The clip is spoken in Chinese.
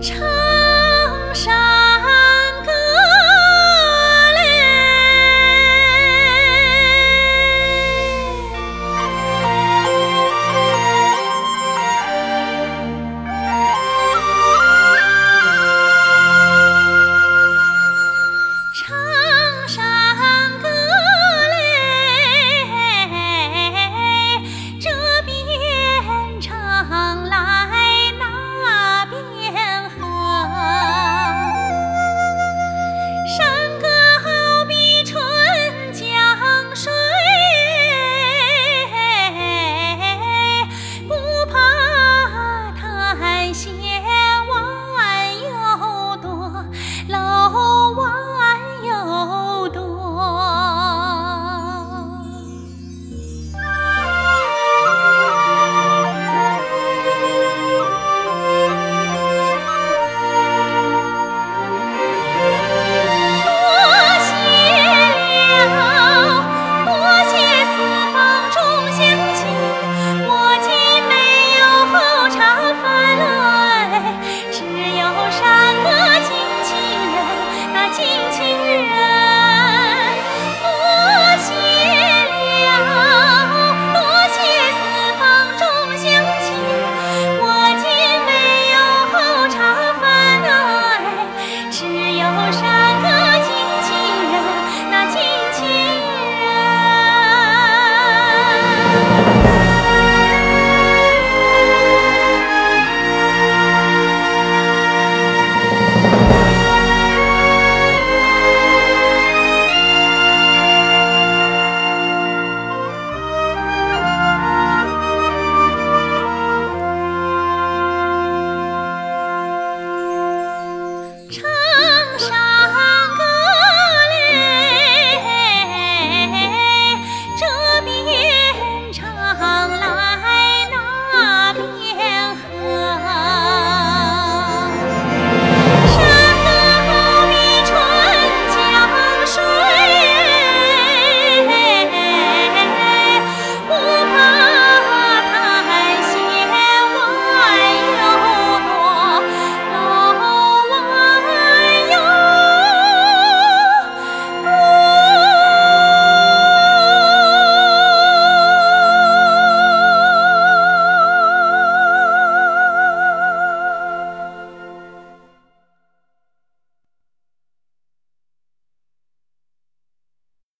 唱山歌嘞唱山歌嘞这边唱来